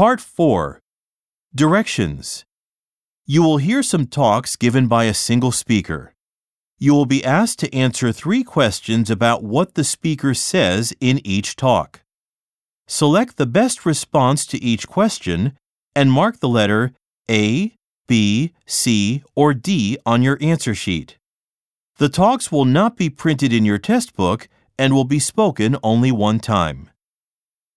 Part 4 Directions You will hear some talks given by a single speaker. You will be asked to answer three questions about what the speaker says in each talk. Select the best response to each question and mark the letter A, B, C, or D on your answer sheet. The talks will not be printed in your test book and will be spoken only one time.